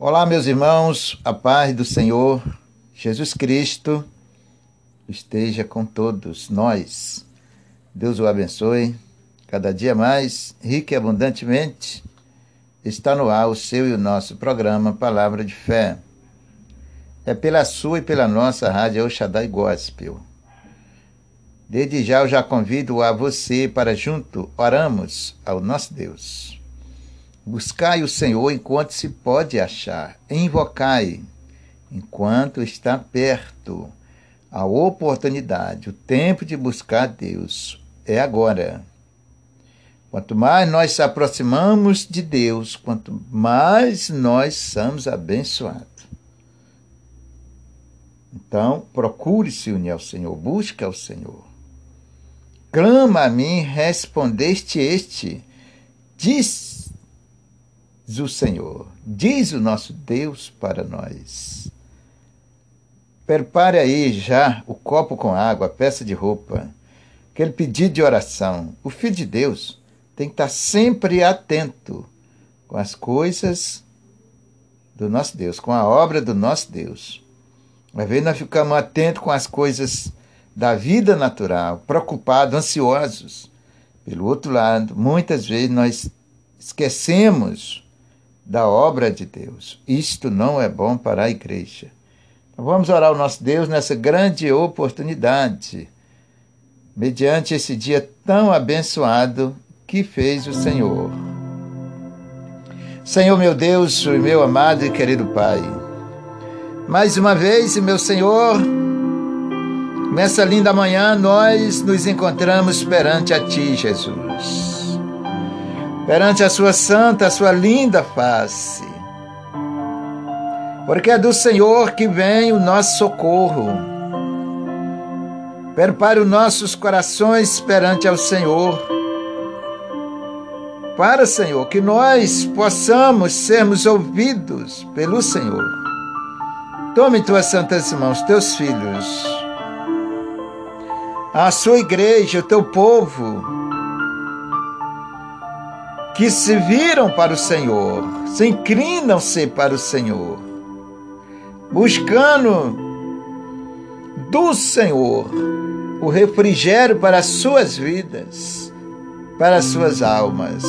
Olá, meus irmãos, a paz do Senhor Jesus Cristo esteja com todos nós. Deus o abençoe cada dia mais, rico e abundantemente. Está no ar o seu e o nosso programa Palavra de Fé. É pela sua e pela nossa rádio Oxadai Gospel. Desde já eu já convido a você para junto oramos ao nosso Deus. Buscai o Senhor enquanto se pode achar, invocai enquanto está perto. A oportunidade, o tempo de buscar Deus é agora. Quanto mais nós se aproximamos de Deus, quanto mais nós somos abençoados. Então, procure se unir ao Senhor, busque ao Senhor. Clama a mim, respondeste este. Diz diz o Senhor, diz o nosso Deus para nós. Prepare aí já o copo com água, a peça de roupa, aquele pedido de oração. O Filho de Deus tem que estar sempre atento com as coisas do nosso Deus, com a obra do nosso Deus. Às vezes nós ficamos atentos com as coisas da vida natural, preocupados, ansiosos. Pelo outro lado, muitas vezes nós esquecemos da obra de Deus. Isto não é bom para a igreja. Então, vamos orar ao nosso Deus nessa grande oportunidade, mediante esse dia tão abençoado que fez o Senhor. Senhor meu Deus, meu amado e querido Pai, mais uma vez, meu Senhor, nessa linda manhã nós nos encontramos perante a Ti, Jesus perante a sua santa, a sua linda face. Porque é do Senhor que vem o nosso socorro. Prepare os nossos corações perante ao Senhor. Para, Senhor, que nós possamos sermos ouvidos pelo Senhor. Tome tuas santas mãos, teus filhos, a sua igreja, o teu povo, que se viram para o Senhor, se inclinam-se para o Senhor, buscando do Senhor o refrigério para as suas vidas, para as suas almas.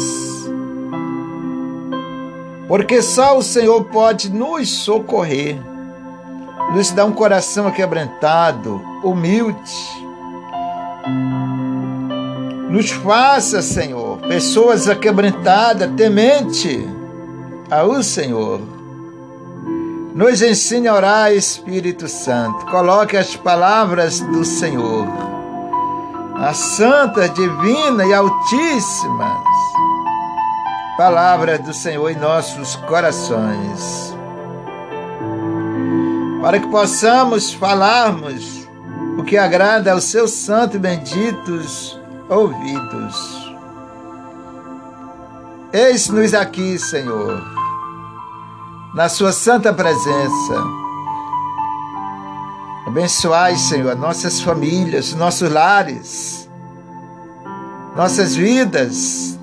Porque só o Senhor pode nos socorrer, nos dar um coração aquebrantado, humilde. Nos faça, Senhor, pessoas aquebrantadas, temente ao Senhor. Nos ensine a orar, Espírito Santo. Coloque as palavras do Senhor, as santas, divinas e altíssimas palavras do Senhor em nossos corações. Para que possamos falarmos o que agrada aos seus santos e benditos ouvidos. Eis-nos aqui, Senhor, na Sua santa presença. Abençoai, Senhor, nossas famílias, nossos lares, nossas vidas,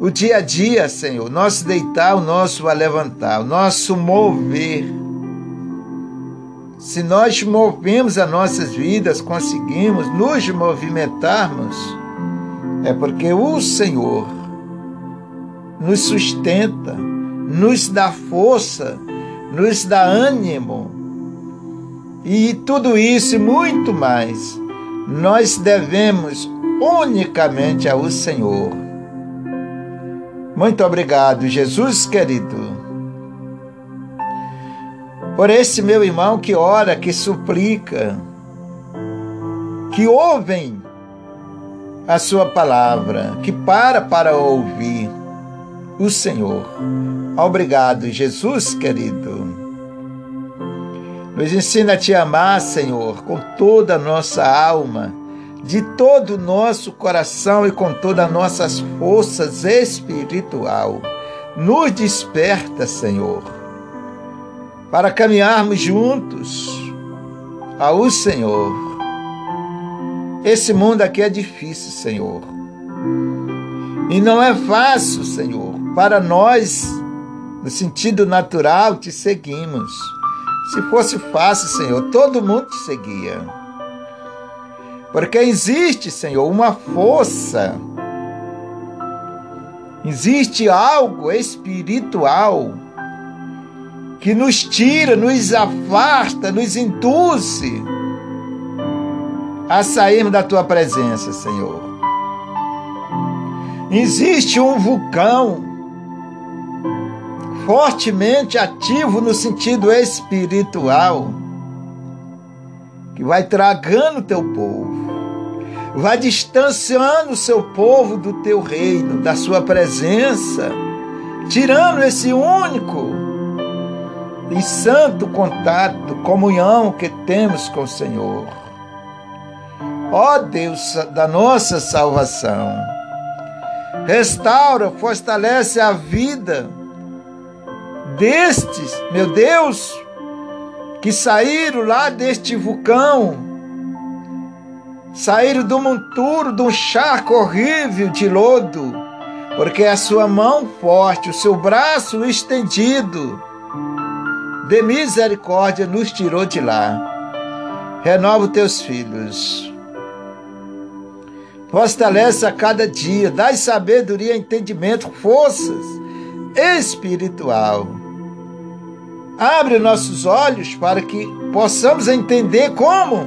o dia a dia, Senhor, nosso deitar, o nosso levantar, o nosso mover. Se nós movemos as nossas vidas, conseguimos nos movimentarmos é porque o Senhor nos sustenta, nos dá força, nos dá ânimo. E tudo isso e muito mais nós devemos unicamente ao Senhor. Muito obrigado, Jesus querido, por esse meu irmão que ora, que suplica, que ouvem a sua palavra, que para para ouvir o Senhor. Obrigado, Jesus querido. Nos ensina a te amar, Senhor, com toda a nossa alma, de todo o nosso coração e com todas as nossas forças espiritual. Nos desperta, Senhor, para caminharmos juntos ao Senhor esse mundo aqui é difícil, Senhor. E não é fácil, Senhor, para nós no sentido natural, te seguimos. Se fosse fácil, Senhor, todo mundo te seguia. Porque existe, Senhor, uma força, existe algo espiritual que nos tira, nos afasta, nos induz a sairmos da tua presença, Senhor. Existe um vulcão fortemente ativo no sentido espiritual que vai tragando o teu povo, vai distanciando o seu povo do teu reino, da sua presença, tirando esse único e santo contato, comunhão que temos com o Senhor. Ó Deus da nossa salvação, restaura, fortalece a vida destes, meu Deus, que saíram lá deste vulcão, saíram do monturo, de um charco horrível de lodo, porque a sua mão forte, o seu braço estendido, de misericórdia, nos tirou de lá. Renova os teus filhos. Fortalece a cada dia, dai sabedoria, entendimento, forças espiritual. Abre nossos olhos para que possamos entender como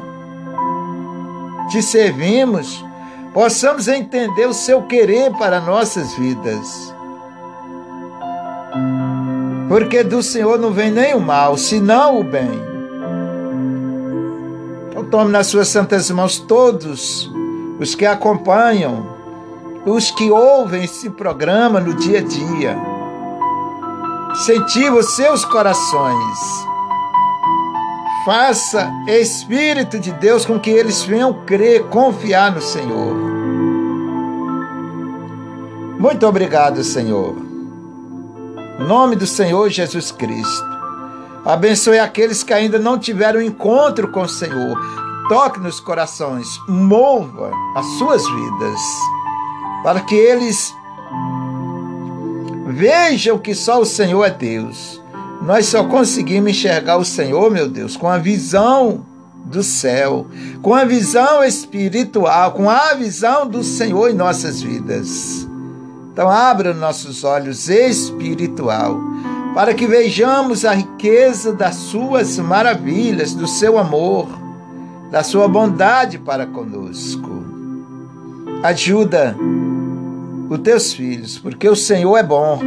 te servimos, possamos entender o seu querer para nossas vidas. Porque do Senhor não vem nem o mal, senão o bem. Então tome nas suas santas mãos todos os que acompanham, os que ouvem esse programa no dia a dia. Incentiva os seus corações. Faça, Espírito de Deus, com que eles venham crer, confiar no Senhor. Muito obrigado, Senhor. Em nome do Senhor Jesus Cristo. Abençoe aqueles que ainda não tiveram encontro com o Senhor, toque nos corações, mova as suas vidas, para que eles vejam que só o Senhor é Deus. Nós só conseguimos enxergar o Senhor, meu Deus, com a visão do céu, com a visão espiritual, com a visão do Senhor em nossas vidas. Então, abra nossos olhos espiritual para que vejamos a riqueza das suas maravilhas, do seu amor da sua bondade para conosco. Ajuda os teus filhos, porque o Senhor é bom.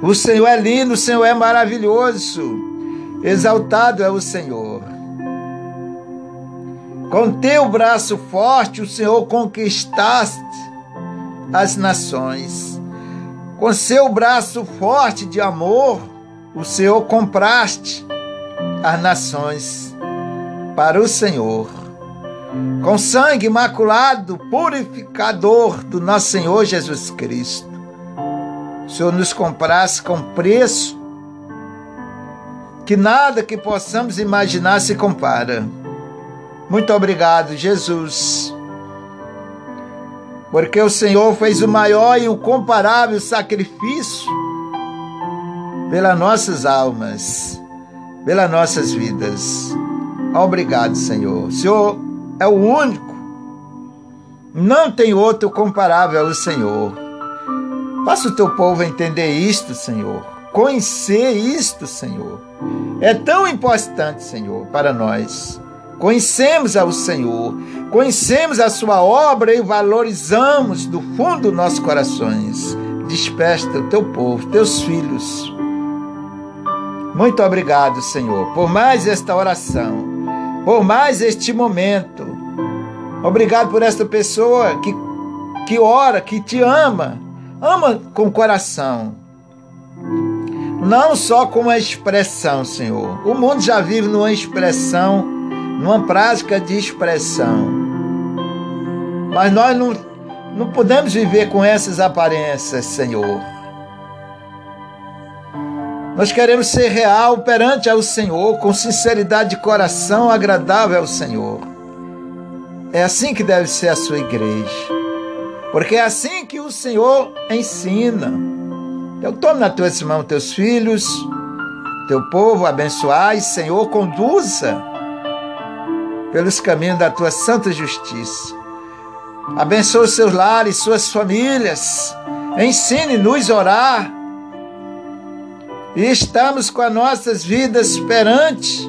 O Senhor é lindo, o Senhor é maravilhoso. Exaltado é o Senhor. Com teu braço forte, o Senhor conquistaste as nações. Com seu braço forte de amor, o Senhor compraste as nações para o Senhor. Com sangue imaculado, purificador do nosso Senhor Jesus Cristo. O Senhor nos comprasse com preço que nada que possamos imaginar se compara. Muito obrigado, Jesus. Porque o Senhor fez o maior e o comparável sacrifício pelas nossas almas, pelas nossas vidas. Obrigado, Senhor. O Senhor é o único. Não tem outro comparável ao Senhor. Faça o teu povo entender isto, Senhor. Conhecer isto, Senhor. É tão importante, Senhor, para nós. Conhecemos ao Senhor, conhecemos a sua obra e valorizamos do fundo dos nossos corações. Desperta o teu povo, teus filhos. Muito obrigado, Senhor, por mais esta oração por mais este momento. Obrigado por esta pessoa que, que ora, que te ama. Ama com coração. Não só com uma expressão, Senhor. O mundo já vive numa expressão, numa prática de expressão. Mas nós não, não podemos viver com essas aparências, Senhor. Nós queremos ser real perante ao Senhor, com sinceridade de coração agradável ao Senhor. É assim que deve ser a sua igreja. Porque é assim que o Senhor ensina. Então tome nas tuas mãos teus filhos, teu povo, abençoai, Senhor, conduza pelos caminhos da tua santa justiça. Abençoe seus lares, suas famílias. Ensine-nos a orar. E estamos com as nossas vidas perante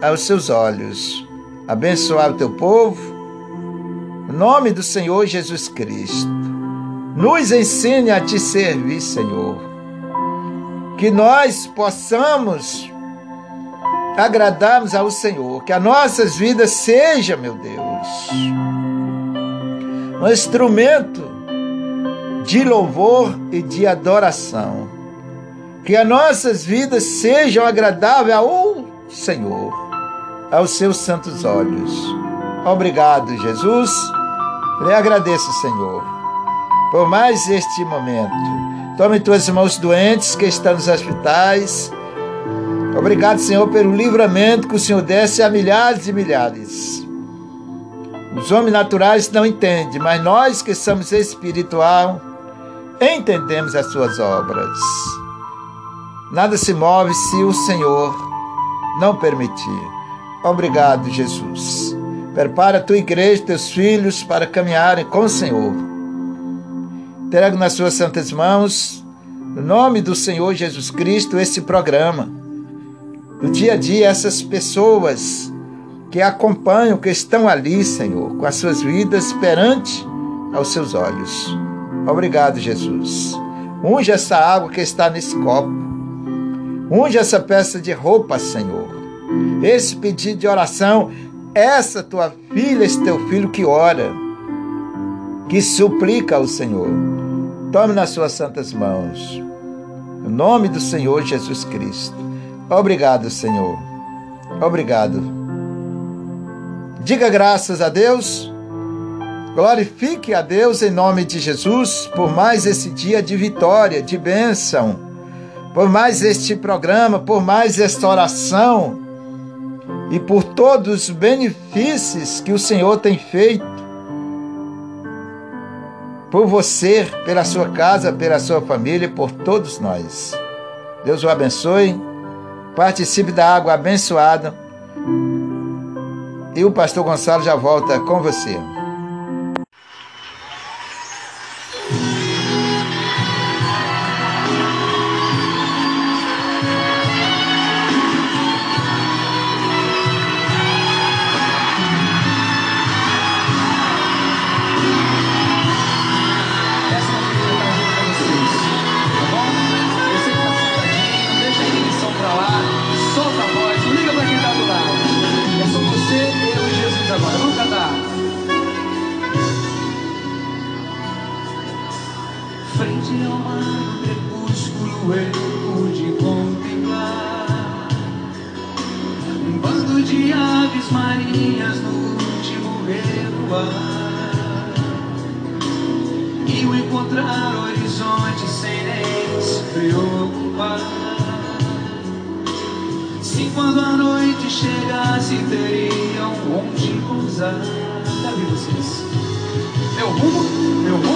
aos seus olhos. Abençoar o teu povo. Em nome do Senhor Jesus Cristo. Nos ensine a te servir, Senhor. Que nós possamos agradarmos ao Senhor. Que as nossas vidas sejam, meu Deus, um instrumento de louvor e de adoração. Que as nossas vidas sejam agradáveis ao Senhor, aos seus santos olhos. Obrigado, Jesus. Lhe agradeço, Senhor, por mais este momento. Tome tuas mãos doentes que estão nos hospitais. Obrigado, Senhor, pelo livramento que o Senhor desse a milhares e milhares. Os homens naturais não entendem, mas nós que somos espiritual entendemos as suas obras. Nada se move se o Senhor não permitir. Obrigado, Jesus. Prepara a tua igreja, teus filhos para caminharem com o Senhor. Entrego nas suas santas mãos, no nome do Senhor Jesus Cristo, esse programa. No dia a dia, essas pessoas que acompanham, que estão ali, Senhor, com as suas vidas perante aos seus olhos. Obrigado, Jesus. Unge essa água que está nesse copo. Unge essa peça de roupa, Senhor. Esse pedido de oração, essa tua filha, esse teu filho que ora, que suplica ao Senhor. Tome nas suas santas mãos. Em nome do Senhor Jesus Cristo. Obrigado, Senhor. Obrigado Diga graças a Deus. Glorifique a Deus em nome de Jesus por mais esse dia de vitória, de bênção, por mais este programa, por mais esta oração e por todos os benefícios que o Senhor tem feito por você, pela sua casa, pela sua família por todos nós. Deus o abençoe. Participe da água abençoada e o pastor Gonçalo já volta com você. de alma crepúsculo eu pude contemplar um bando de aves marinhas no último recuar e o encontrar horizonte sem nem se preocupar. Se quando a noite chegasse teriam onde pousar. Cadê vocês? meu rumo, meu rumo.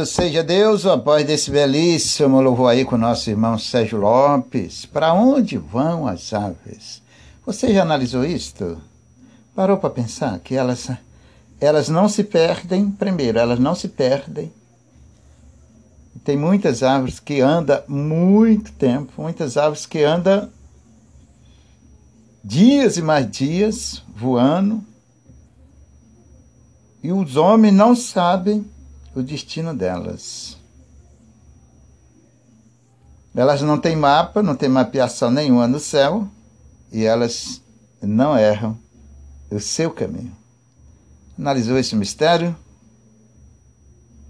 Louvado seja Deus, após desse belíssimo louvor aí com nosso irmão Sérgio Lopes. Para onde vão as aves? Você já analisou isto? Parou para pensar que elas, elas não se perdem, primeiro, elas não se perdem. Tem muitas árvores que andam muito tempo, muitas árvores que andam dias e mais dias voando, e os homens não sabem o destino delas. Elas não têm mapa, não têm mapeação nenhuma no céu e elas não erram o seu caminho. Analisou esse mistério?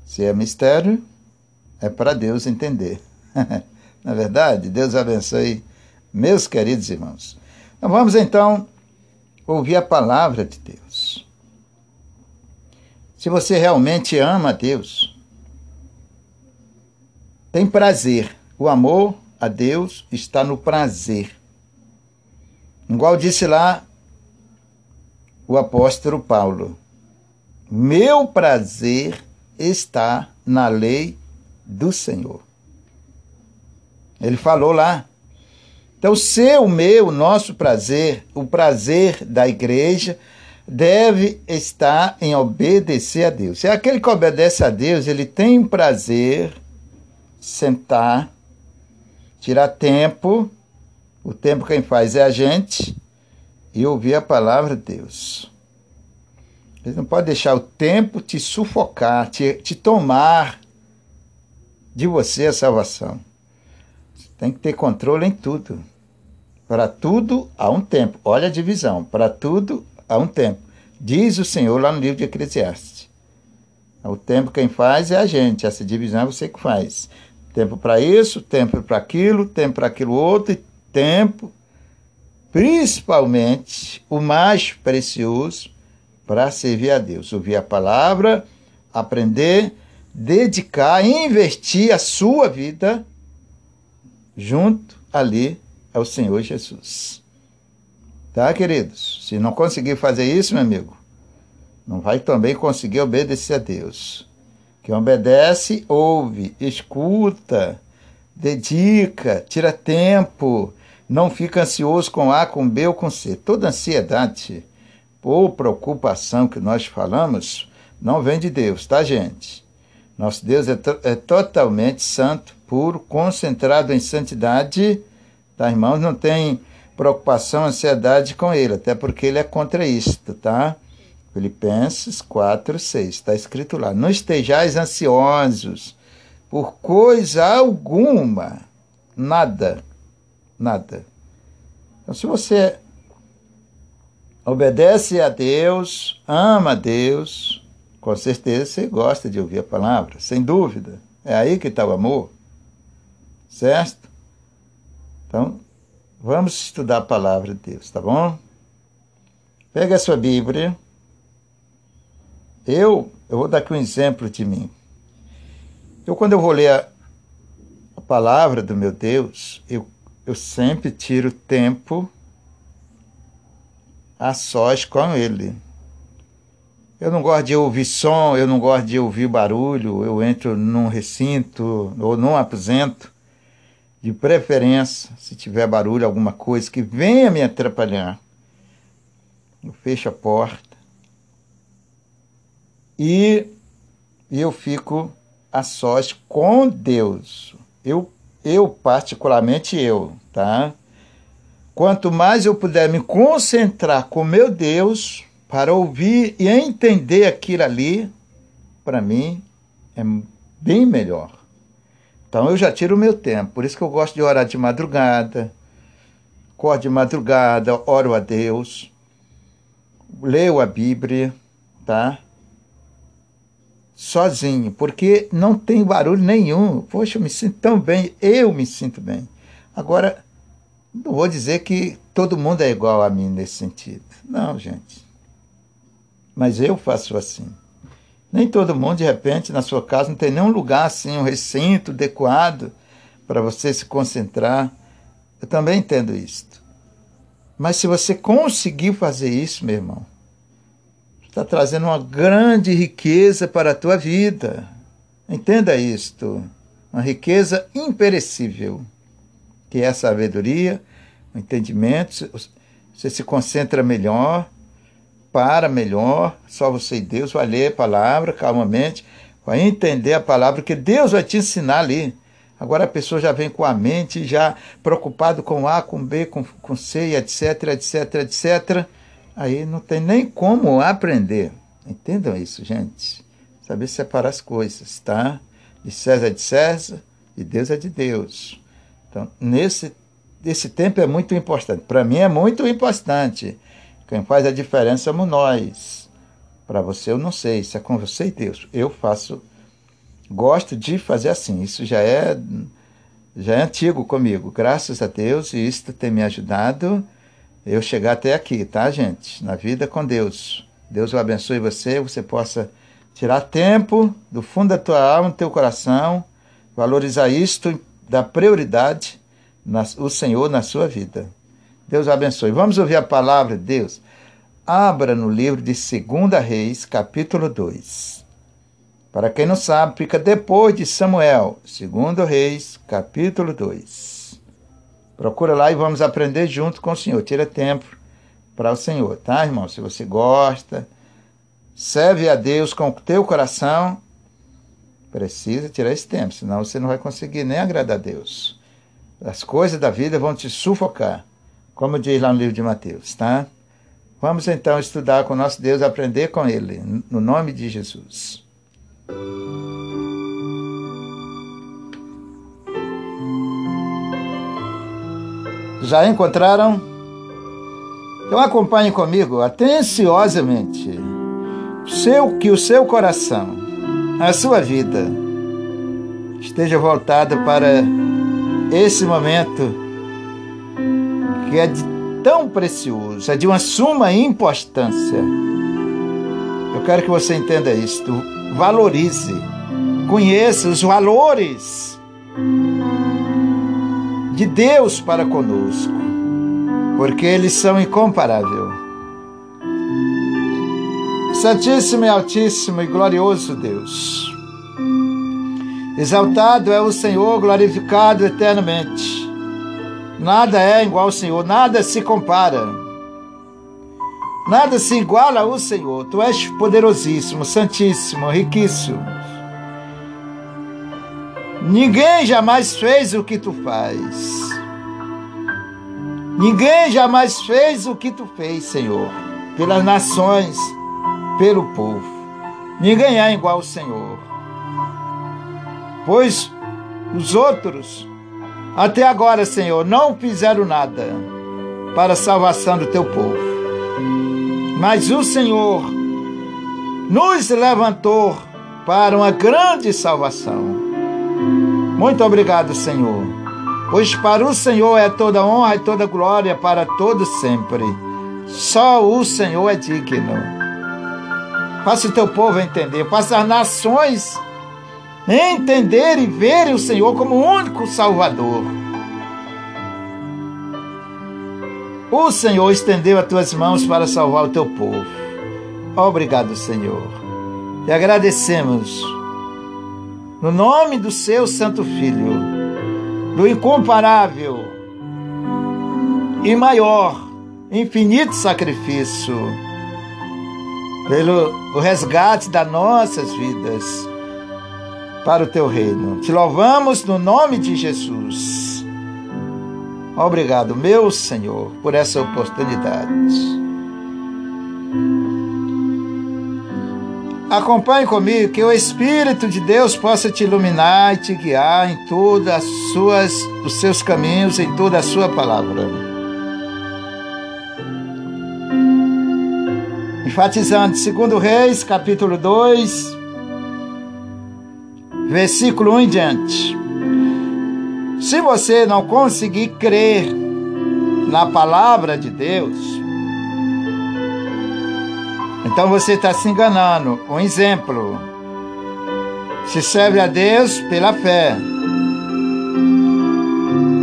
Se é mistério, é para Deus entender. Na verdade, Deus abençoe meus queridos irmãos. Então vamos então ouvir a palavra de Deus. Se você realmente ama a Deus, tem prazer. O amor a Deus está no prazer. Igual disse lá o apóstolo Paulo: Meu prazer está na lei do Senhor. Ele falou lá. Então, seu, meu, nosso prazer, o prazer da igreja, deve estar em obedecer a Deus. Se aquele que obedece a Deus, ele tem prazer sentar, tirar tempo, o tempo quem faz é a gente, e ouvir a palavra de Deus. Ele não pode deixar o tempo te sufocar, te, te tomar de você a salvação. Você tem que ter controle em tudo. Para tudo há um tempo. Olha a divisão. Para tudo há um tempo. Diz o Senhor lá no livro de Eclesiastes. O tempo quem faz é a gente, essa divisão é você que faz. Tempo para isso, tempo para aquilo, tempo para aquilo outro, e tempo, principalmente, o mais precioso, para servir a Deus. Ouvir a palavra, aprender, dedicar, investir a sua vida junto ali ao Senhor Jesus. Tá, queridos? Se não conseguir fazer isso, meu amigo, não vai também conseguir obedecer a Deus. Quem obedece, ouve, escuta, dedica, tira tempo, não fica ansioso com A, com B ou com C. Toda ansiedade ou preocupação que nós falamos não vem de Deus, tá, gente? Nosso Deus é, to é totalmente santo, puro, concentrado em santidade, tá, irmãos? Não tem preocupação, ansiedade com ele, até porque ele é contra isto, tá? Filipenses 4, 6, está escrito lá. Não estejais ansiosos por coisa alguma, nada, nada. Então, se você obedece a Deus, ama a Deus, com certeza você gosta de ouvir a palavra, sem dúvida. É aí que está o amor, certo? Então, Vamos estudar a palavra de Deus, tá bom? Pega a sua Bíblia. Eu, eu vou dar aqui um exemplo de mim. Eu, quando eu vou ler a, a palavra do meu Deus, eu, eu sempre tiro tempo a sós com Ele. Eu não gosto de ouvir som, eu não gosto de ouvir barulho, eu entro num recinto ou num aposento de preferência, se tiver barulho, alguma coisa que venha me atrapalhar, eu fecho a porta e eu fico a sós com Deus. Eu, eu particularmente eu, tá? Quanto mais eu puder me concentrar com meu Deus para ouvir e entender aquilo ali, para mim é bem melhor. Então eu já tiro o meu tempo. Por isso que eu gosto de orar de madrugada. Acordo de madrugada, oro a Deus. Leio a Bíblia, tá? Sozinho, porque não tem barulho nenhum. Poxa, eu me sinto tão bem, eu me sinto bem. Agora, não vou dizer que todo mundo é igual a mim nesse sentido. Não, gente. Mas eu faço assim. Nem todo mundo, de repente, na sua casa, não tem nenhum lugar assim, um recinto adequado para você se concentrar. Eu também entendo isto. Mas se você conseguir fazer isso, meu irmão, está trazendo uma grande riqueza para a tua vida. Entenda isto. Uma riqueza imperecível, que é a sabedoria, o entendimento. Você se concentra melhor, para melhor, só você e Deus vai ler a palavra calmamente, vai entender a palavra que Deus vai te ensinar ali. Agora a pessoa já vem com a mente já preocupado com A, com B, com, com C, etc, etc, etc. Aí não tem nem como aprender. Entendam isso, gente. Saber separar as coisas, tá? De César é de César, de Deus é de Deus. Então, nesse esse tempo é muito importante. Para mim é muito importante. Quem faz a diferença somos nós. Para você eu não sei, isso é com você e Deus. Eu faço, gosto de fazer assim. Isso já é já é antigo comigo. Graças a Deus, e isso tem me ajudado eu chegar até aqui, tá, gente? Na vida com Deus. Deus abençoe você, você possa tirar tempo do fundo da tua alma, do teu coração, valorizar isto, dar prioridade o Senhor na sua vida. Deus abençoe. Vamos ouvir a palavra de Deus. Abra no livro de 2 Reis, capítulo 2. Para quem não sabe, fica depois de Samuel, 2 Reis, capítulo 2. Procura lá e vamos aprender junto com o Senhor. Tira tempo para o Senhor, tá, irmão? Se você gosta, serve a Deus com o teu coração, precisa tirar esse tempo, senão você não vai conseguir nem agradar a Deus. As coisas da vida vão te sufocar como diz lá no livro de Mateus, tá? Vamos então estudar com nosso Deus, aprender com Ele, no nome de Jesus. Já encontraram? Então acompanhe comigo atenciosamente seu, que o seu coração, a sua vida, esteja voltado para esse momento que é de tão precioso, é de uma suma importância. Eu quero que você entenda isto. Valorize, conheça os valores de Deus para conosco, porque eles são incomparáveis. Santíssimo e Altíssimo e glorioso Deus. Exaltado é o Senhor, glorificado eternamente. Nada é igual ao Senhor, nada se compara. Nada se iguala ao Senhor. Tu és poderosíssimo, santíssimo, riquíssimo. Ninguém jamais fez o que tu faz. Ninguém jamais fez o que tu fez, Senhor, pelas nações, pelo povo. Ninguém é igual ao Senhor. Pois os outros até agora, Senhor, não fizeram nada para a salvação do teu povo. Mas o Senhor nos levantou para uma grande salvação. Muito obrigado, Senhor. Pois para o Senhor é toda honra e toda glória para todo sempre. Só o Senhor é digno. Faça o teu povo entender, faça as nações entender e ver o Senhor como o único Salvador. O Senhor estendeu as tuas mãos para salvar o teu povo. Obrigado, Senhor. Te agradecemos. No nome do seu Santo Filho, do incomparável e maior, infinito sacrifício, pelo resgate das nossas vidas para o teu reino. Te louvamos no nome de Jesus. Obrigado, meu Senhor, por essa oportunidade. Acompanhe comigo que o Espírito de Deus possa te iluminar e te guiar em todas suas os seus caminhos, em toda a sua palavra. Enfatizando, segundo Reis, capítulo 2, versículo 1 em diante. Se você não conseguir crer na palavra de Deus, então você está se enganando. Um exemplo: se serve a Deus pela fé.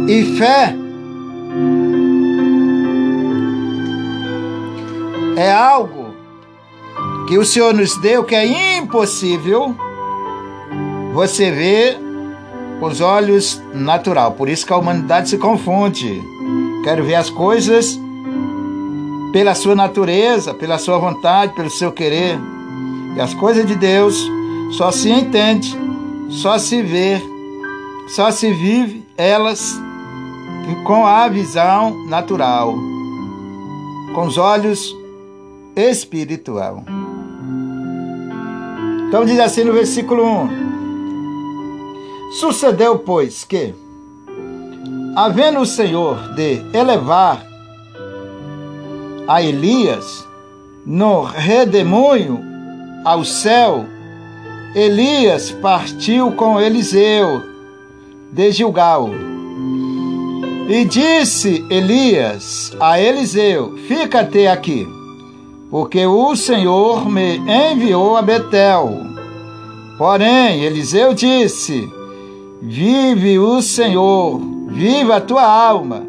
E fé é algo que o Senhor nos deu que é impossível você vê com os olhos natural. Por isso que a humanidade se confunde. Quero ver as coisas pela sua natureza, pela sua vontade, pelo seu querer. E as coisas de Deus só se entende, só se vê, só se vive elas com a visão natural, com os olhos espiritual. Então diz assim no versículo 1: Sucedeu, pois, que, havendo o Senhor de elevar a Elias no redemoinho ao céu, Elias partiu com Eliseu de Gilgal. E disse Elias a Eliseu: Fica-te aqui, porque o Senhor me enviou a Betel. Porém, Eliseu disse: Vive o Senhor, viva a tua alma,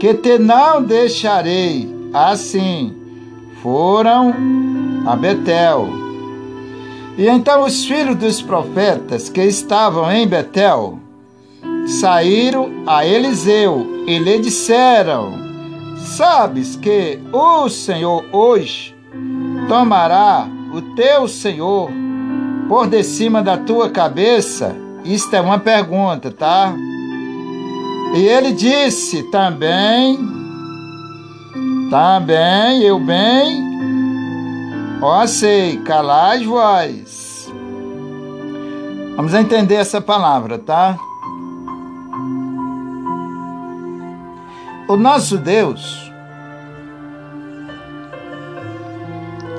que te não deixarei. Assim foram a Betel. E então os filhos dos profetas que estavam em Betel saíram a Eliseu e lhe disseram: Sabes que o Senhor hoje tomará o teu Senhor por de cima da tua cabeça isto é uma pergunta, tá? E ele disse também, também, eu bem, ó sei, calai vós. Vamos entender essa palavra, tá? O nosso Deus,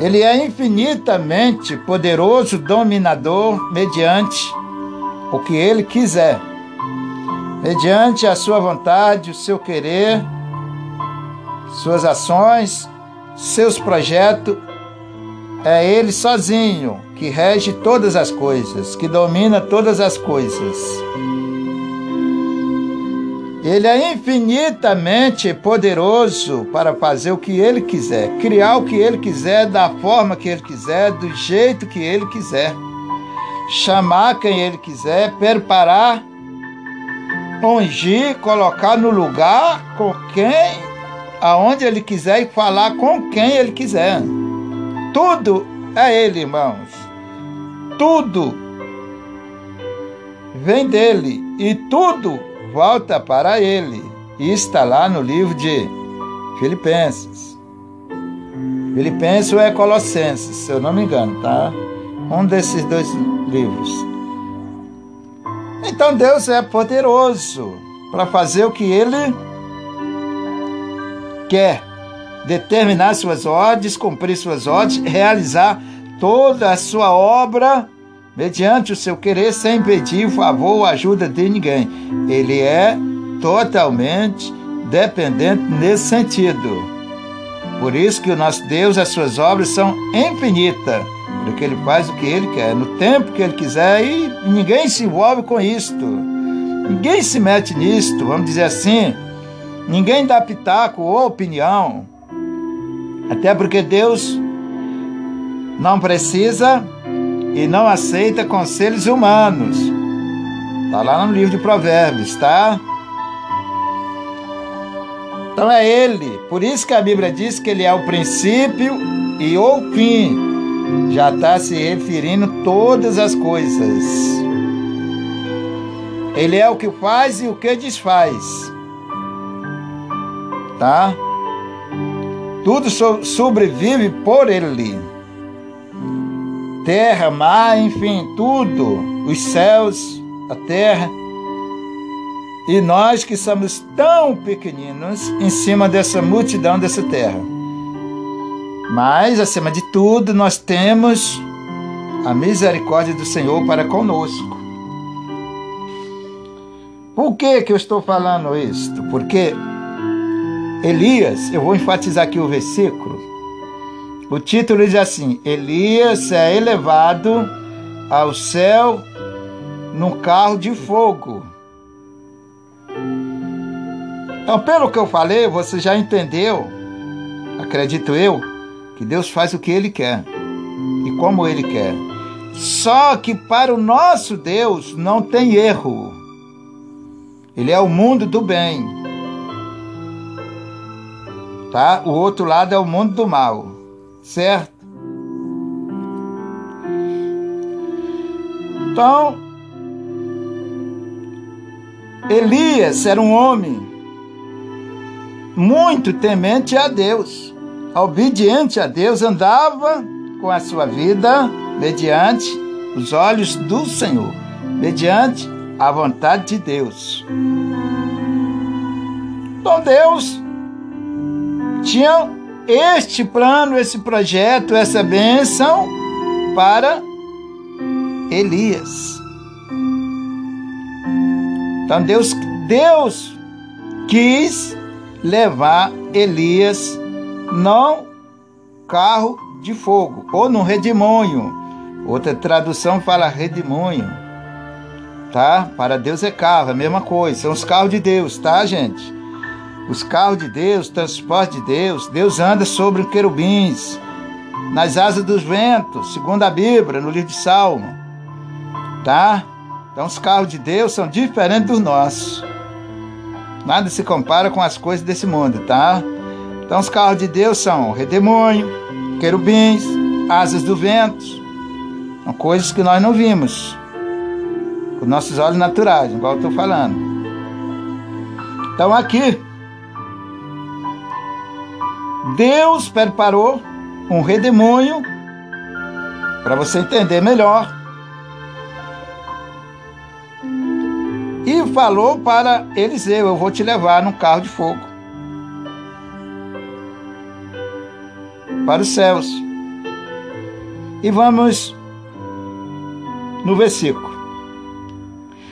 Ele é infinitamente poderoso, dominador, mediante o que ele quiser, mediante a sua vontade, o seu querer, suas ações, seus projetos. É ele sozinho que rege todas as coisas, que domina todas as coisas. Ele é infinitamente poderoso para fazer o que ele quiser, criar o que ele quiser, da forma que ele quiser, do jeito que ele quiser chamar quem ele quiser, preparar, ungir, colocar no lugar com quem, aonde ele quiser e falar com quem ele quiser. Tudo é ele, irmãos. Tudo vem dele e tudo volta para ele. E está lá no livro de Filipenses. Filipenses ou é Colossenses, se eu não me engano, tá? Um desses dois livros. Então Deus é poderoso para fazer o que Ele quer, determinar suas ordens, cumprir suas ordens, realizar toda a sua obra mediante o seu querer, sem pedir favor ou ajuda de ninguém. Ele é totalmente dependente nesse sentido. Por isso que o nosso Deus, as suas obras são infinitas porque ele faz o que ele quer, no tempo que ele quiser, e ninguém se envolve com isto. Ninguém se mete nisto, vamos dizer assim. Ninguém dá pitaco ou opinião. Até porque Deus não precisa e não aceita conselhos humanos. Está lá no livro de Provérbios, tá? Então é Ele. Por isso que a Bíblia diz que Ele é o princípio e o fim já está se referindo todas as coisas. Ele é o que faz e o que desfaz. Tá? Tudo sobrevive por ele. Terra, mar, enfim, tudo, os céus, a terra. E nós que somos tão pequeninos em cima dessa multidão dessa terra. Mas, acima de tudo, nós temos a misericórdia do Senhor para conosco. Por que, que eu estou falando isto? Porque Elias, eu vou enfatizar aqui o versículo. O título diz assim: Elias é elevado ao céu num carro de fogo. Então, pelo que eu falei, você já entendeu, acredito eu, que Deus faz o que Ele quer e como Ele quer. Só que para o nosso Deus não tem erro. Ele é o mundo do bem. Tá? O outro lado é o mundo do mal. Certo? Então, Elias era um homem muito temente a Deus, obediente a Deus, andava com a sua vida mediante os olhos do Senhor, mediante a vontade de Deus. Então Deus tinha este plano, esse projeto, essa bênção para Elias. Então Deus, Deus quis levar Elias no carro de fogo ou no redemoinho. Outra tradução fala redemoinho. Tá? Para Deus é carro, é a mesma coisa. São os carros de Deus, tá, gente? Os carros de Deus, transporte de Deus. Deus anda sobre querubins, nas asas dos ventos, segundo a Bíblia, no livro de Salmo. Tá? Então os carros de Deus são diferentes dos nossos. Nada se compara com as coisas desse mundo, tá? Então os carros de Deus são redemoinho, querubins, asas do vento. São coisas que nós não vimos com nossos olhos naturais, igual eu estou falando. Então aqui, Deus preparou um redemoinho para você entender melhor e falou para Eliseu: Eu vou te levar num carro de fogo para os céus. E vamos no versículo.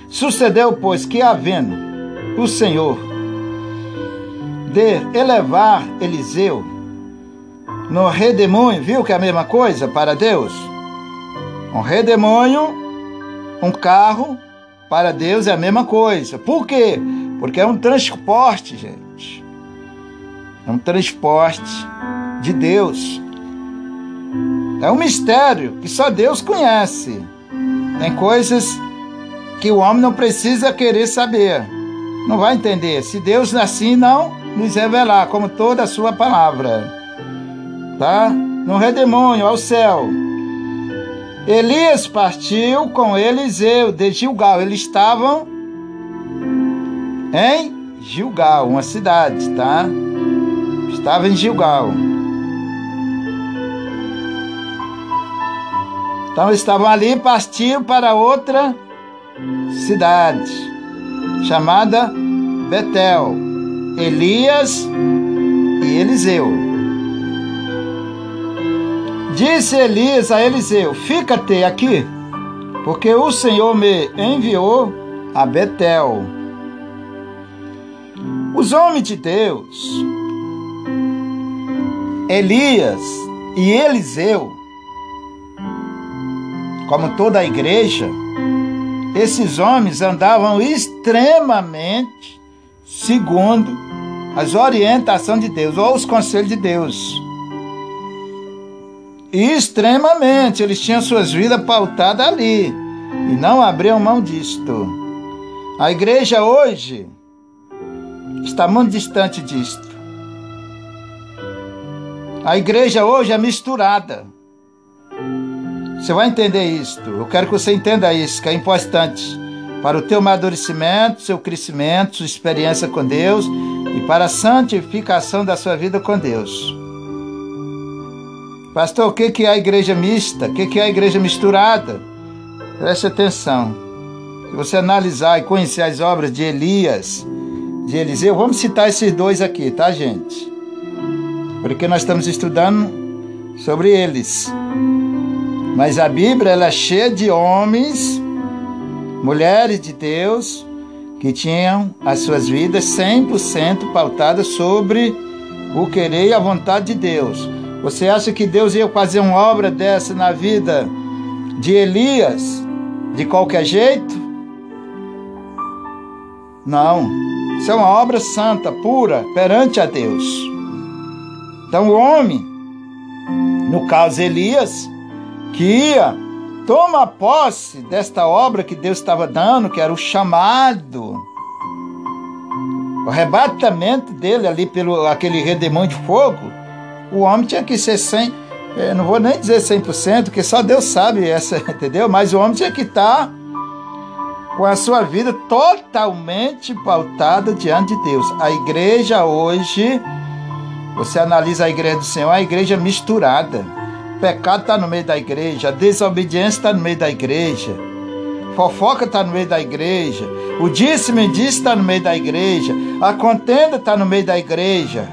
Sucedeu, pois, que havendo o Senhor de elevar Eliseu no redemoinho, viu que é a mesma coisa para Deus? Um redemoinho, um carro para Deus é a mesma coisa. Por quê? Porque é um transporte, gente. É um transporte de Deus. É um mistério que só Deus conhece. Tem coisas que o homem não precisa querer saber. Não vai entender. Se Deus assim não nos revelar, como toda a sua palavra. Tá? No redemoinho, ao céu. Elias partiu com Eliseu de Gilgal. Eles estavam em Gilgal, uma cidade, tá? Estava em Gilgal. Então estavam ali, partiu para outra cidade chamada Betel. Elias e Eliseu. Disse Elias a Eliseu: Fica-te aqui, porque o Senhor me enviou a Betel. Os homens de Deus, Elias e Eliseu, como toda a igreja, esses homens andavam extremamente segundo as orientações de Deus ou os conselhos de Deus. Extremamente, eles tinham suas vidas pautadas ali e não abriam mão disto. A igreja hoje está muito distante disto. A igreja hoje é misturada. Você vai entender isto. Eu quero que você entenda isso, que é importante para o teu amadurecimento, seu crescimento, sua experiência com Deus e para a santificação da sua vida com Deus. Pastor, o que é a igreja mista? O que é a igreja misturada? Preste atenção. Se você analisar e conhecer as obras de Elias, de Eliseu, vamos citar esses dois aqui, tá, gente? Porque nós estamos estudando sobre eles. Mas a Bíblia ela é cheia de homens, mulheres de Deus, que tinham as suas vidas 100% pautadas sobre o querer e a vontade de Deus. Você acha que Deus ia fazer uma obra dessa na vida de Elias de qualquer jeito? Não. Isso é uma obra santa, pura, perante a Deus. Então o homem, no caso Elias, que ia toma posse desta obra que Deus estava dando, que era o chamado, o arrebatamento dele ali pelo aquele redemão de fogo, o homem tinha que ser sem, eu não vou nem dizer 100%, porque só Deus sabe essa, entendeu? Mas o homem tinha que estar com a sua vida totalmente pautada diante de Deus. A igreja hoje, você analisa a igreja do Senhor, a igreja misturada. Pecado está no meio da igreja, desobediência está no meio da igreja, fofoca está no meio da igreja, o disse-me disse está no meio da igreja, a contenda está no meio da igreja.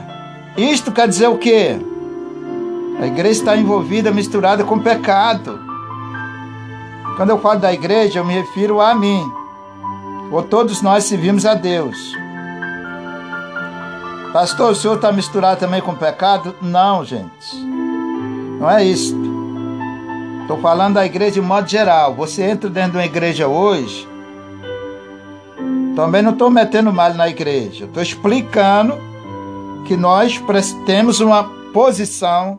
Isto quer dizer o quê? A igreja está envolvida, misturada com pecado. Quando eu falo da igreja, eu me refiro a mim. Ou todos nós servimos a Deus. Pastor, o senhor está misturado também com pecado? Não, gente. Não é isso. Estou falando da igreja de modo geral. Você entra dentro de uma igreja hoje. Também não estou metendo mal na igreja. Estou explicando que nós temos uma posição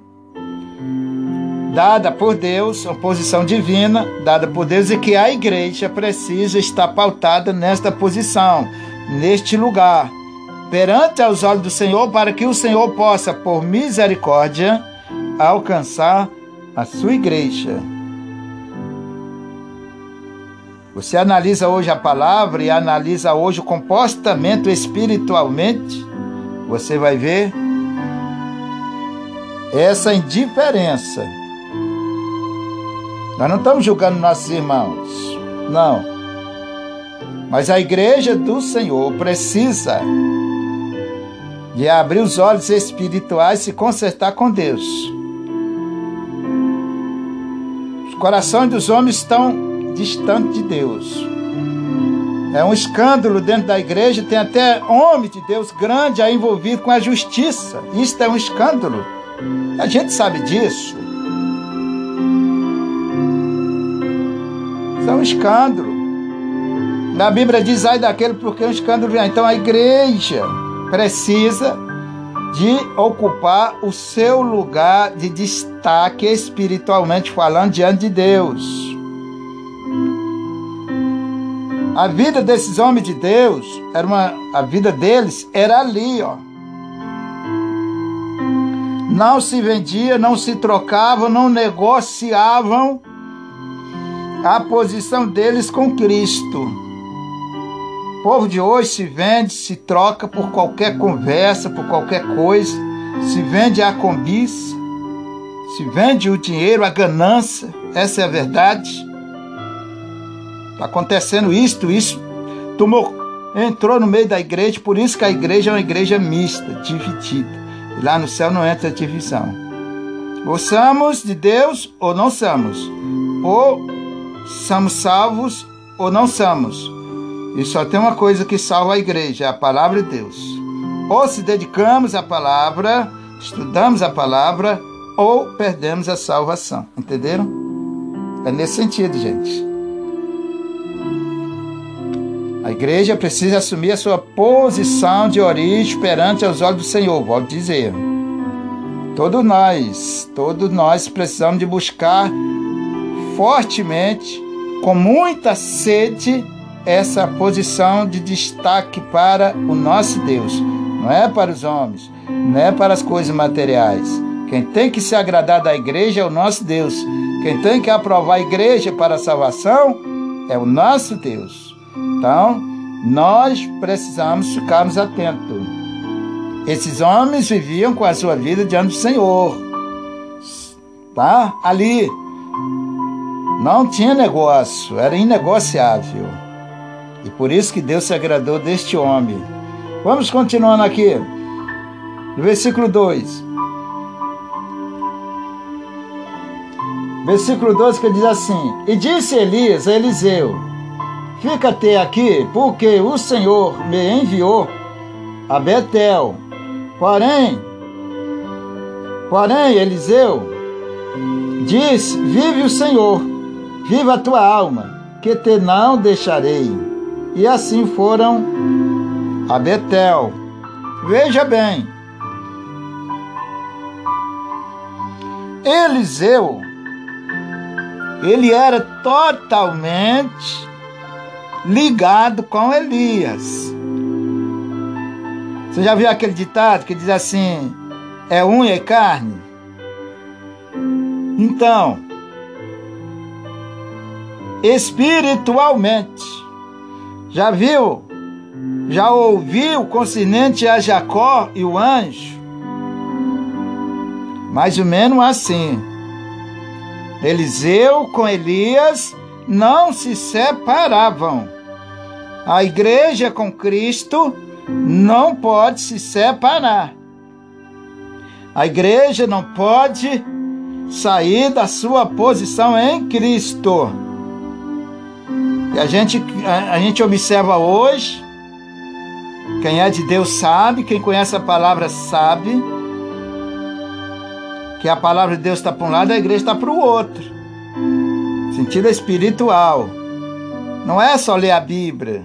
dada por Deus, uma posição divina dada por Deus, e que a igreja precisa estar pautada nesta posição, neste lugar, perante aos olhos do Senhor, para que o Senhor possa, por misericórdia, alcançar a sua igreja. Você analisa hoje a palavra e analisa hoje o comportamento espiritualmente, você vai ver essa indiferença nós não estamos julgando nossos irmãos, não. Mas a igreja do Senhor precisa de abrir os olhos espirituais e se consertar com Deus. Os corações dos homens estão distantes de Deus. É um escândalo dentro da igreja, tem até homem de Deus grande aí envolvido com a justiça. Isto é um escândalo. A gente sabe disso. é um escândalo. Na Bíblia diz, ai daquele porque é um escândalo. Então a igreja precisa de ocupar o seu lugar de destaque espiritualmente falando diante de Deus. A vida desses homens de Deus era uma a vida deles era ali, ó. Não se vendia, não se trocavam, não negociavam a posição deles com Cristo. Povo de hoje se vende, se troca por qualquer conversa, por qualquer coisa, se vende a cobiça, se vende o dinheiro, a ganância, essa é a verdade. Está acontecendo isto, isso tomou, entrou no meio da igreja, por isso que a igreja é uma igreja mista, dividida. E lá no céu não entra divisão. Ou somos de Deus ou não somos. Ou somos salvos ou não somos. E só tem uma coisa que salva a igreja, é a palavra de Deus. Ou se dedicamos à palavra, estudamos a palavra, ou perdemos a salvação. Entenderam? É nesse sentido, gente. A igreja precisa assumir a sua posição de origem perante os olhos do Senhor, volto a dizer. Todos nós, todos nós precisamos de buscar fortemente, com muita sede, essa posição de destaque para o nosso Deus. Não é para os homens, não é para as coisas materiais. Quem tem que se agradar da igreja é o nosso Deus. Quem tem que aprovar a igreja para a salvação é o nosso Deus. Então, nós precisamos ficarmos atentos. Esses homens viviam com a sua vida diante do Senhor. Tá? Ali, não tinha negócio, era inegociável. E por isso que Deus se agradou deste homem. Vamos continuando aqui. No versículo 2. Versículo 2 que diz assim: E disse Elias a Eliseu: Fica até aqui, porque o Senhor me enviou a Betel. Porém, porém, Eliseu disse: Vive o Senhor Viva a tua alma, que te não deixarei. E assim foram a Betel. Veja bem, Eliseu ele era totalmente ligado com Elias. Você já viu aquele ditado que diz assim: é unha e carne? Então, espiritualmente, já viu? Já ouviu concernente a Jacó e o anjo? Mais ou menos assim. Eliseu com Elias não se separavam. A igreja com Cristo não pode se separar. A igreja não pode sair da sua posição em Cristo. A gente, a, a gente observa hoje, quem é de Deus sabe, quem conhece a palavra sabe, que a palavra de Deus está para um lado, a igreja está para o outro. Sentido espiritual. Não é só ler a Bíblia.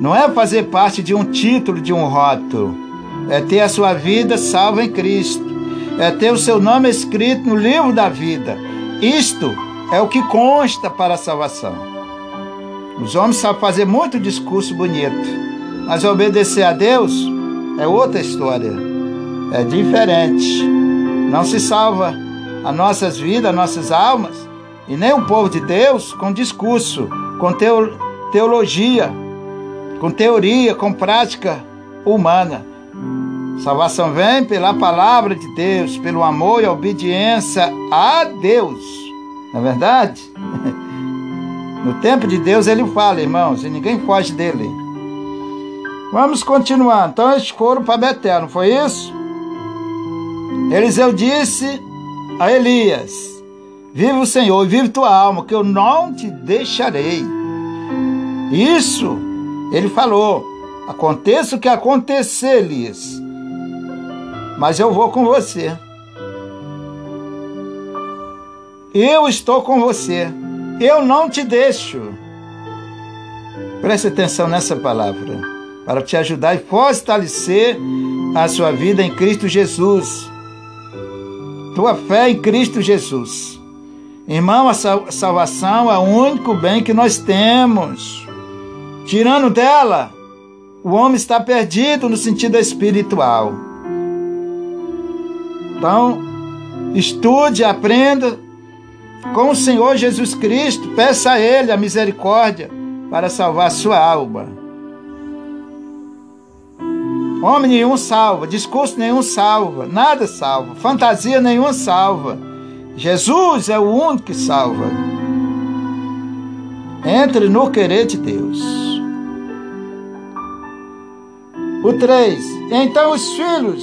Não é fazer parte de um título, de um rótulo. É ter a sua vida salva em Cristo. É ter o seu nome escrito no livro da vida. Isto é o que consta para a salvação. Os homens sabem fazer muito discurso bonito, mas obedecer a Deus é outra história. É diferente. Não se salva as nossas vidas, as nossas almas, e nem o povo de Deus com discurso, com teologia, com teoria, com prática humana. Salvação vem pela palavra de Deus, pelo amor e obediência a Deus. Não é verdade? No tempo de Deus ele fala, irmãos, e ninguém foge dele. Vamos continuar. Então eles foram para Betel, não foi isso? Eliseu disse a Elias: Vive o Senhor e vive tua alma, que eu não te deixarei. Isso ele falou: Aconteça o que acontecer, Elias, mas eu vou com você. Eu estou com você. Eu não te deixo. Preste atenção nessa palavra, para te ajudar e fortalecer a sua vida em Cristo Jesus tua fé em Cristo Jesus. Irmão, a salvação é o único bem que nós temos. Tirando dela, o homem está perdido no sentido espiritual. Então, estude, aprenda com o Senhor Jesus Cristo, peça a Ele a misericórdia para salvar sua alma. Homem nenhum salva, discurso nenhum salva, nada salva, fantasia nenhuma salva. Jesus é o único que salva. Entre no querer de Deus. O 3. Então os filhos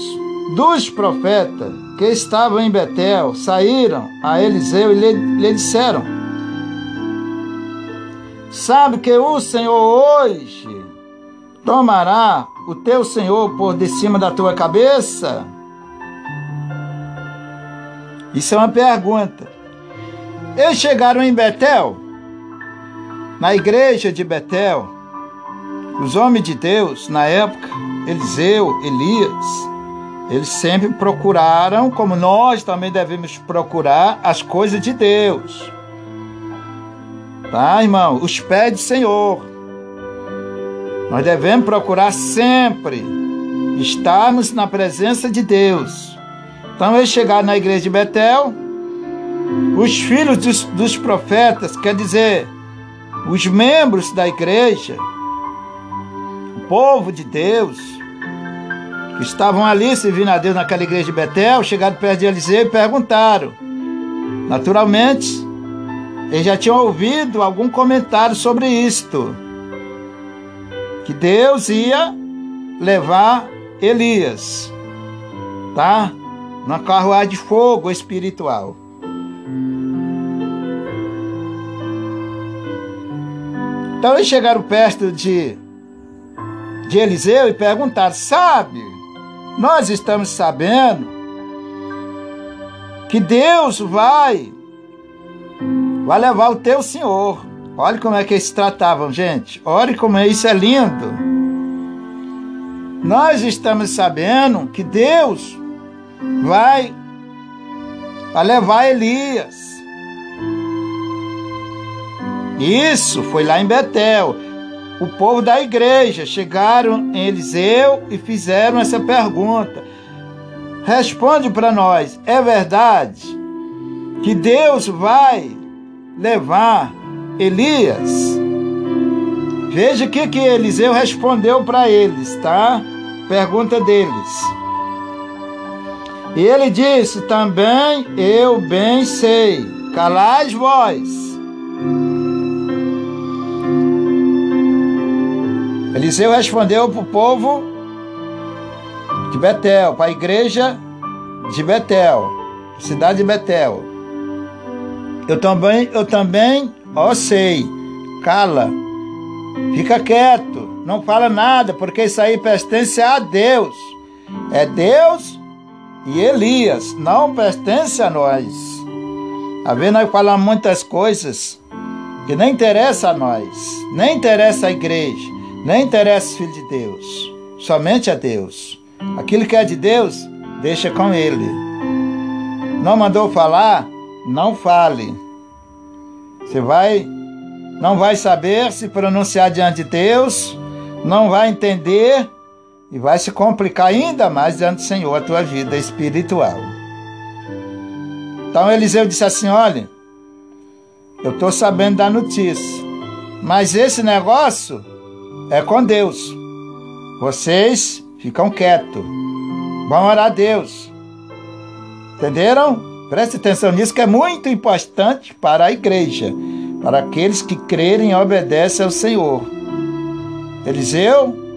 dos profetas que estavam em Betel saíram a Eliseu e lhe, lhe disseram: Sabe que o Senhor hoje tomará o teu Senhor por de cima da tua cabeça? Isso é uma pergunta. Eles chegaram em Betel, na igreja de Betel. Os homens de Deus, na época, Eliseu, Elias, eles sempre procuraram, como nós também devemos procurar, as coisas de Deus. Tá, irmão? Os pés do Senhor. Nós devemos procurar sempre estarmos na presença de Deus. Então eles chegaram na igreja de Betel, os filhos dos, dos profetas, quer dizer, os membros da igreja, o povo de Deus, estavam ali servindo a Deus naquela igreja de Betel, chegaram perto de Eliseu e perguntaram. Naturalmente, eles já tinham ouvido algum comentário sobre isto que Deus ia levar Elias, tá? Na carruagem de fogo espiritual. Então eles chegaram perto de, de Eliseu e perguntaram: Sabe, nós estamos sabendo que Deus vai, vai levar o teu senhor. Olha como é que eles se tratavam, gente. Olha como é, isso é lindo. Nós estamos sabendo que Deus vai, vai levar Elias. Isso foi lá em Betel. O povo da igreja chegaram em Eliseu e fizeram essa pergunta. Responde para nós: é verdade que Deus vai levar Elias? Veja o que, que Eliseu respondeu para eles, tá? Pergunta deles. E ele disse: Também eu bem sei, calais vós. Eliseu respondeu para o povo de Betel, para a igreja de Betel, cidade de Betel. Eu também, eu também, ó sei, cala, fica quieto, não fala nada, porque isso aí pertence a Deus. É Deus e Elias, não pertence a nós. A ver, nós falamos muitas coisas que nem interessa a nós, nem interessa a igreja, nem interessa Filho de Deus, somente a Deus. Aquilo que é de Deus, deixa com Ele. Não mandou falar? Não fale. Você vai, não vai saber se pronunciar diante de Deus, não vai entender e vai se complicar ainda mais diante do Senhor a tua vida espiritual. Então Eliseu disse assim: Olha, eu estou sabendo da notícia, mas esse negócio é com Deus. Vocês ficam quietos, vão orar a Deus. Entenderam? Preste atenção nisso que é muito importante para a igreja, para aqueles que crerem e obedecem ao Senhor. Eliseu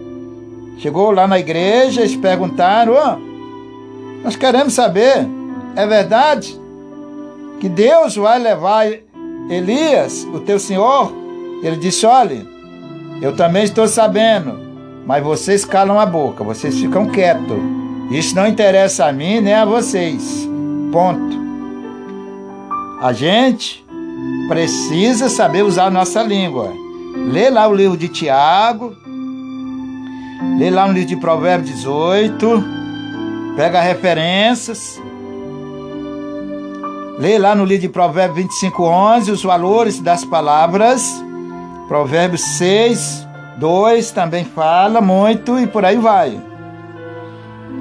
Chegou lá na igreja, eles perguntaram: oh, Nós queremos saber, é verdade que Deus vai levar Elias, o teu senhor? Ele disse: Olha, eu também estou sabendo, mas vocês calam a boca, vocês ficam quietos. Isso não interessa a mim nem a vocês. Ponto. A gente precisa saber usar a nossa língua. Lê lá o livro de Tiago, Lê lá no livro de Provérbios 18, pega referências. Lê lá no livro de Provérbios 25, 11, os valores das palavras. Provérbios 6, 2 também fala muito e por aí vai.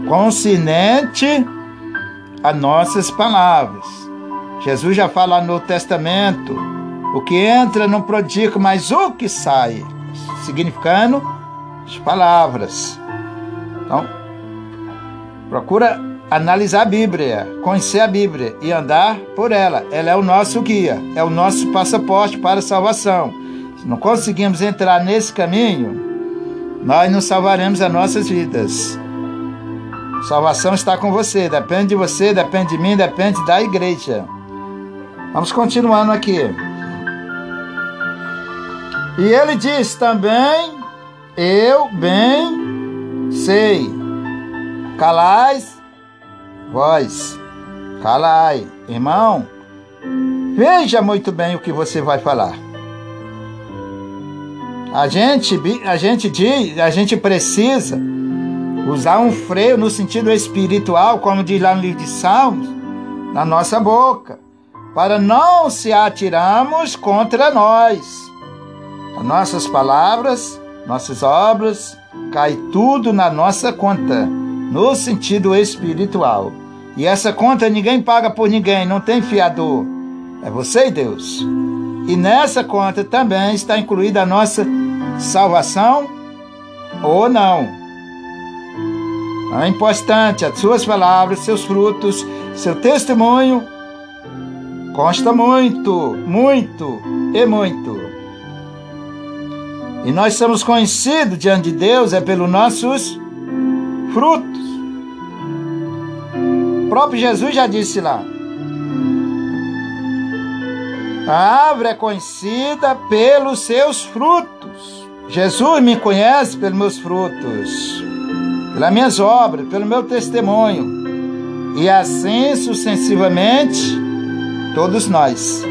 Concernente a nossas palavras. Jesus já fala no Testamento: o que entra não prodiga, mas o que sai. Significando as palavras. Então, procura analisar a Bíblia, conhecer a Bíblia e andar por ela. Ela é o nosso guia, é o nosso passaporte para a salvação. Se não conseguimos entrar nesse caminho, nós não salvaremos as nossas vidas. Salvação está com você, depende de você, depende de mim, depende da igreja. Vamos continuando aqui. E ele diz também eu bem sei. Calais, vós, calai, irmão. Veja muito bem o que você vai falar. A gente, a gente diz, a gente precisa usar um freio no sentido espiritual, como diz lá no livro de Salmos, na nossa boca, para não se atirarmos contra nós. As nossas palavras nossas obras, cai tudo na nossa conta, no sentido espiritual. E essa conta ninguém paga por ninguém, não tem fiador. É você e Deus. E nessa conta também está incluída a nossa salvação ou não. É importante as suas palavras, seus frutos, seu testemunho consta muito, muito e muito. E nós somos conhecidos diante de Deus é pelos nossos frutos. O próprio Jesus já disse lá. A árvore é conhecida pelos seus frutos. Jesus me conhece pelos meus frutos, pelas minhas obras, pelo meu testemunho. E assim sucessivamente, todos nós.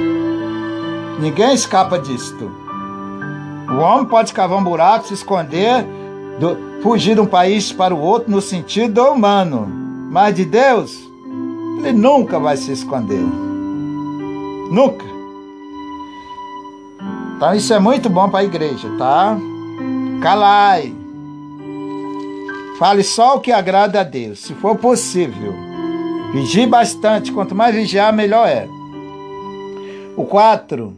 Ninguém escapa disto. O homem pode cavar um buraco, se esconder, do, fugir de um país para o outro no sentido humano. Mas de Deus, ele nunca vai se esconder. Nunca. Então isso é muito bom para a igreja, tá? Calai. Fale só o que agrada a Deus, se for possível. Vigie bastante, quanto mais vigiar, melhor é. O 4.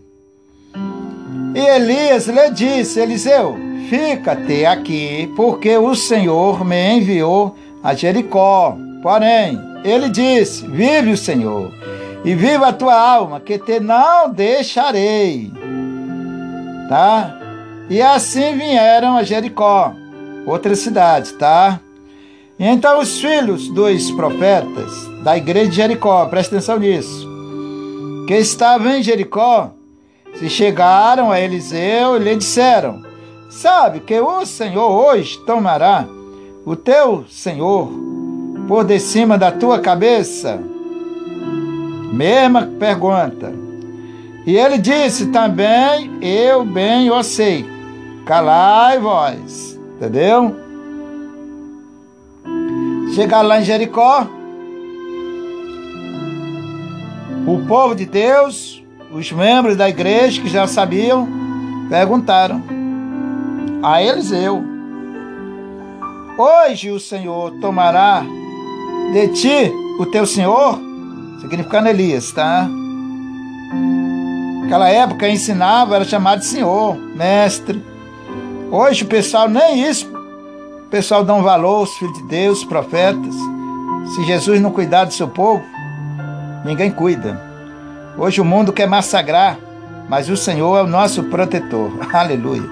E Elias lhe disse: Eliseu, fica-te aqui, porque o Senhor me enviou a Jericó. Porém, ele disse: Vive o Senhor, e viva a tua alma, que te não deixarei. Tá? E assim vieram a Jericó outra cidade, tá? E então os filhos dos profetas da igreja de Jericó, presta atenção nisso, que estavam em Jericó, se chegaram a Eliseu e lhe disseram: Sabe que o Senhor hoje tomará o teu Senhor por de cima da tua cabeça? Mesma pergunta. E ele disse também: Eu bem o sei. Calai vós Entendeu? Chegar lá em Jericó, o povo de Deus, os membros da igreja que já sabiam, perguntaram a Eliseu: Hoje o Senhor tomará de ti o teu Senhor? Significando Elias, tá? Naquela época ensinava, era chamado de Senhor, mestre. Hoje o pessoal nem isso. O pessoal dá um valor aos filhos de Deus, profetas. Se Jesus não cuidar do seu povo, ninguém cuida. Hoje o mundo quer massacrar, mas o Senhor é o nosso protetor. Aleluia.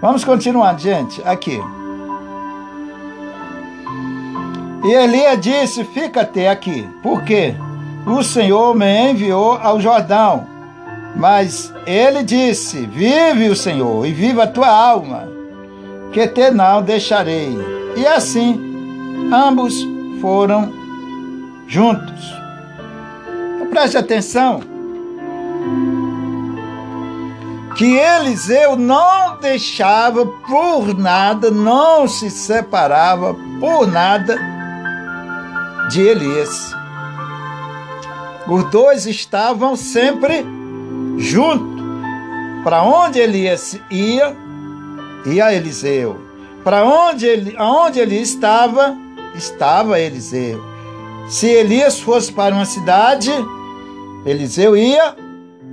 Vamos continuar, gente. Aqui. E Elias disse: Fica-te aqui, porque o Senhor me enviou ao Jordão mas ele disse: Vive o Senhor e viva a tua alma, que te não deixarei. E assim, ambos foram juntos. Então, preste atenção que Eliseu não deixava por nada, não se separava por nada de Elias. Os dois estavam sempre junto. Para onde Elias ia, ia Eliseu. Para onde ele, aonde ele estava, estava Eliseu. Se Elias fosse para uma cidade, Eliseu ia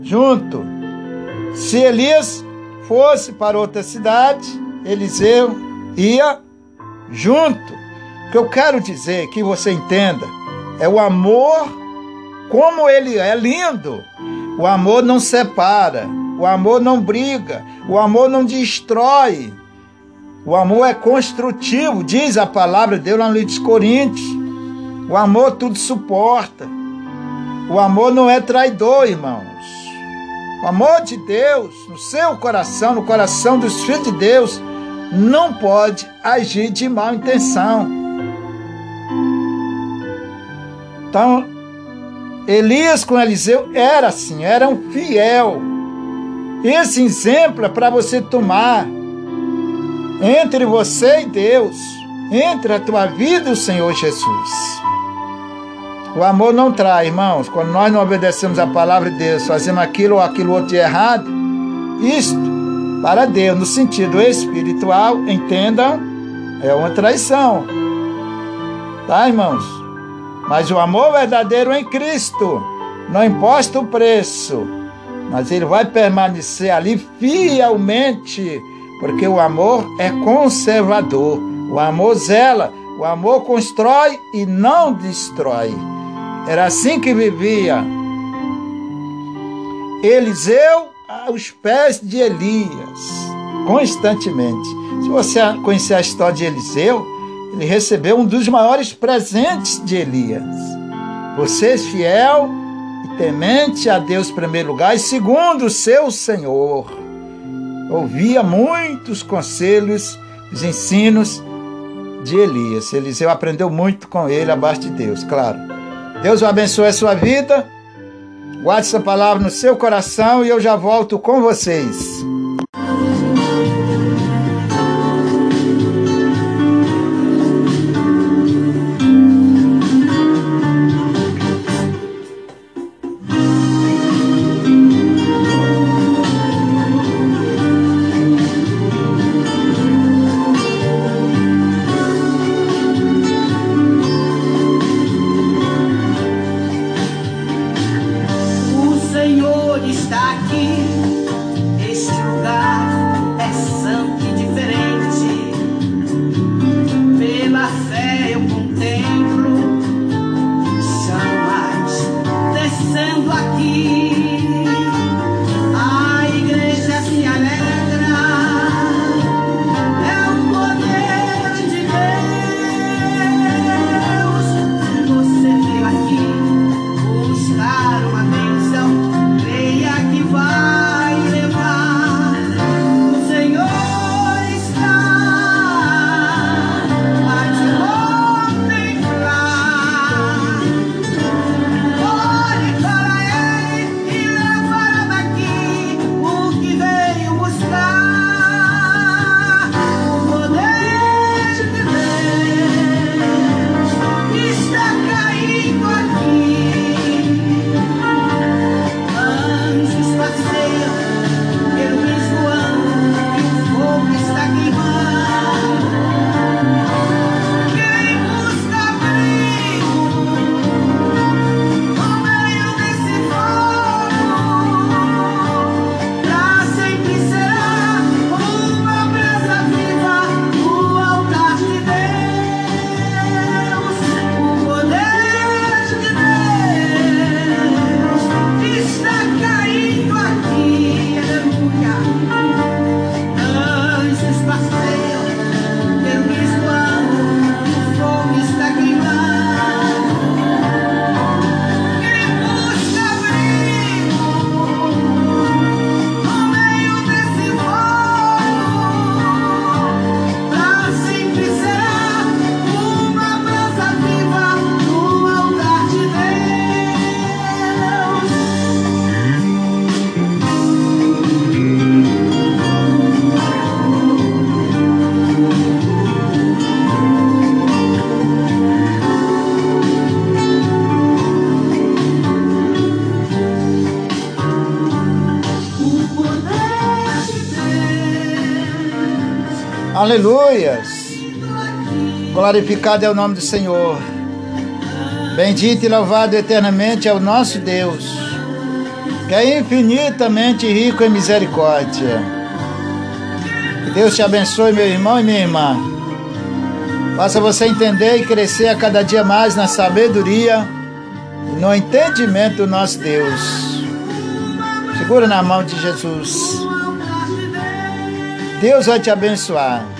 junto. Se Elias fosse para outra cidade, Eliseu ia junto. O que eu quero dizer, que você entenda, é o amor, como ele é lindo. O amor não separa, o amor não briga, o amor não destrói. O amor é construtivo, diz a palavra de Deus lá no livro de Coríntios. O amor tudo suporta. O amor não é traidor, irmãos. O amor de Deus no seu coração, no coração dos filhos de Deus, não pode agir de má intenção. Então, Elias com Eliseu era assim, era um fiel. Esse exemplo é para você tomar entre você e Deus, entre a tua vida e o Senhor Jesus. O amor não trai, irmãos. Quando nós não obedecemos a palavra de Deus, fazemos aquilo ou aquilo outro de errado, isto para Deus, no sentido espiritual, entendam, é uma traição. Tá, irmãos? Mas o amor verdadeiro em Cristo não importa o preço, mas ele vai permanecer ali fielmente, porque o amor é conservador. O amor zela, o amor constrói e não destrói. Era assim que vivia Eliseu aos pés de Elias, constantemente. Se você conhecer a história de Eliseu, ele recebeu um dos maiores presentes de Elias. Você fiel e temente a Deus em primeiro lugar e segundo o seu Senhor. Ouvia muitos conselhos, os ensinos de Elias. Eliseu aprendeu muito com ele abaixo de Deus, claro. Deus o abençoe a sua vida. Guarde essa palavra no seu coração e eu já volto com vocês. Aleluias! Glorificado é o nome do Senhor. Bendito e louvado eternamente é o nosso Deus, que é infinitamente rico em misericórdia. Que Deus te abençoe, meu irmão e minha irmã. Faça você entender e crescer a cada dia mais na sabedoria e no entendimento do nosso Deus. Segura na mão de Jesus. Deus vai te abençoar.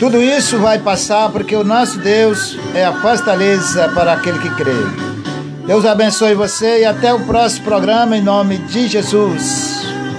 Tudo isso vai passar porque o nosso Deus é a fortaleza para aquele que crê. Deus abençoe você e até o próximo programa em nome de Jesus.